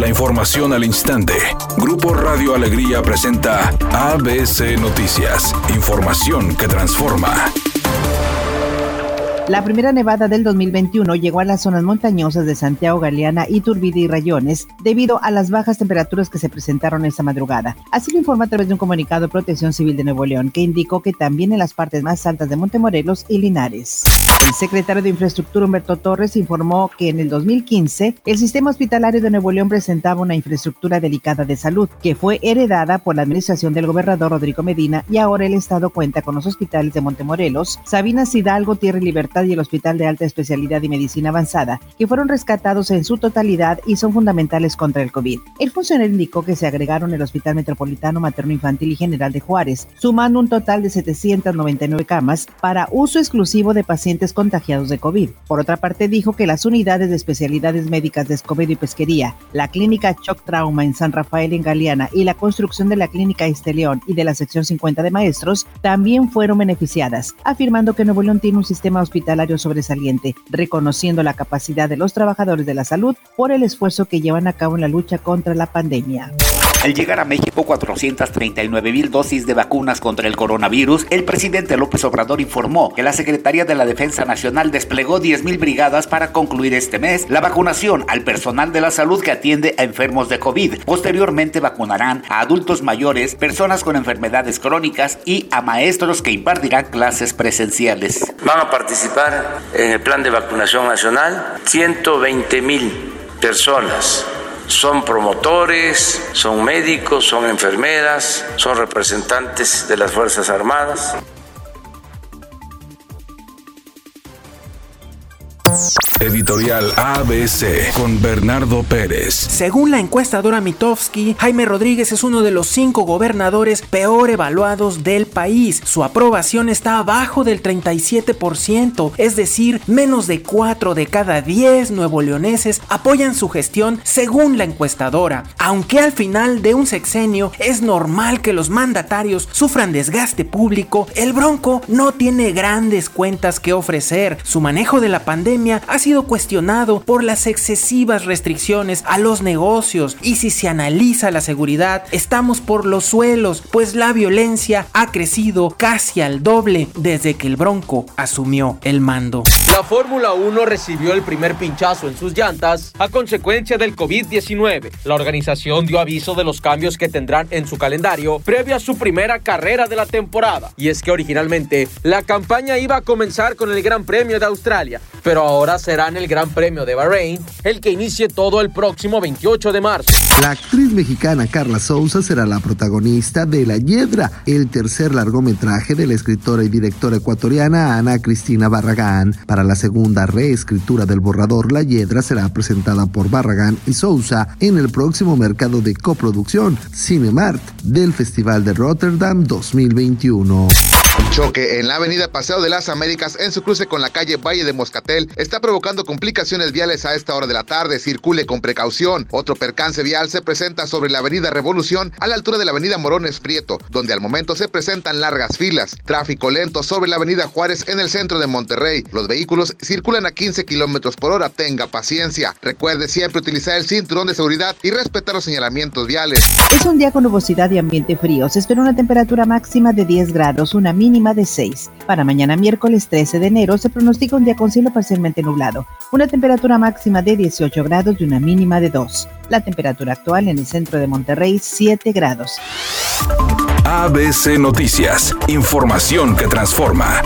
La información al instante. Grupo Radio Alegría presenta ABC Noticias. Información que transforma. La primera nevada del 2021 llegó a las zonas montañosas de Santiago, Galeana, Iturbide y Rayones debido a las bajas temperaturas que se presentaron esta madrugada. Así lo informa a través de un comunicado de Protección Civil de Nuevo León que indicó que también en las partes más altas de Montemorelos y Linares. El secretario de Infraestructura Humberto Torres informó que en el 2015 el sistema hospitalario de Nuevo León presentaba una infraestructura delicada de salud que fue heredada por la administración del gobernador Rodrigo Medina y ahora el estado cuenta con los hospitales de Montemorelos, Sabinas Hidalgo, Tierra y Libertad y el Hospital de Alta Especialidad y Medicina Avanzada, que fueron rescatados en su totalidad y son fundamentales contra el COVID. El funcionario indicó que se agregaron el Hospital Metropolitano Materno Infantil y General de Juárez, sumando un total de 799 camas para uso exclusivo de pacientes contagiados de COVID. Por otra parte, dijo que las unidades de especialidades médicas de Escobedo y Pesquería, la clínica Choc Trauma en San Rafael en Galeana y la construcción de la clínica Esteleón y de la sección 50 de maestros también fueron beneficiadas, afirmando que Nuevo León tiene un sistema hospitalario sobresaliente, reconociendo la capacidad de los trabajadores de la salud por el esfuerzo que llevan a cabo en la lucha contra la pandemia. Al llegar a México 439 mil dosis de vacunas contra el coronavirus, el presidente López Obrador informó que la Secretaría de la Defensa Nacional desplegó 10 mil brigadas para concluir este mes la vacunación al personal de la salud que atiende a enfermos de COVID. Posteriormente vacunarán a adultos mayores, personas con enfermedades crónicas y a maestros que impartirán clases presenciales. Van a participar en el plan de vacunación nacional 120 mil personas son promotores, son médicos, son enfermeras, son representantes de las Fuerzas Armadas. Editorial ABC con Bernardo Pérez. Según la encuestadora Mitofsky, Jaime Rodríguez es uno de los cinco gobernadores peor evaluados del país. Su aprobación está abajo del 37%, es decir, menos de 4 de cada 10 nuevo leoneses apoyan su gestión según la encuestadora. Aunque al final de un sexenio es normal que los mandatarios sufran desgaste público, el Bronco no tiene grandes cuentas que ofrecer. Su manejo de la pandemia ha sido cuestionado por las excesivas restricciones a los negocios y si se analiza la seguridad estamos por los suelos pues la violencia ha crecido casi al doble desde que el Bronco asumió el mando. La Fórmula 1 recibió el primer pinchazo en sus llantas a consecuencia del COVID-19. La organización dio aviso de los cambios que tendrán en su calendario previo a su primera carrera de la temporada. Y es que originalmente la campaña iba a comenzar con el Gran Premio de Australia, pero ahora será el Gran Premio de Bahrein el que inicie todo el próximo 28 de marzo. La actriz mexicana Carla Souza será la protagonista de La Hiedra, el tercer largometraje de la escritora y directora ecuatoriana Ana Cristina Barragán. Para la segunda reescritura del borrador, La Hiedra será presentada por Barragán y Souza en el próximo mercado de coproducción Cinemart del Festival de Rotterdam 2021. Choque en la avenida Paseo de las Américas en su cruce con la calle Valle de Moscatel está provocando complicaciones viales a esta hora de la tarde. Circule con precaución. Otro percance vial se presenta sobre la avenida Revolución a la altura de la avenida Morones Prieto, donde al momento se presentan largas filas. Tráfico lento sobre la avenida Juárez en el centro de Monterrey. Los vehículos circulan a 15 kilómetros por hora. Tenga paciencia. Recuerde siempre utilizar el cinturón de seguridad y respetar los señalamientos viales. Es un día con nubosidad y ambiente frío. Se espera una temperatura máxima de 10 grados, una de 6. Para mañana miércoles 13 de enero se pronostica un día con cielo parcialmente nublado, una temperatura máxima de 18 grados y una mínima de 2. La temperatura actual en el centro de Monterrey 7 grados. ABC Noticias, información que transforma.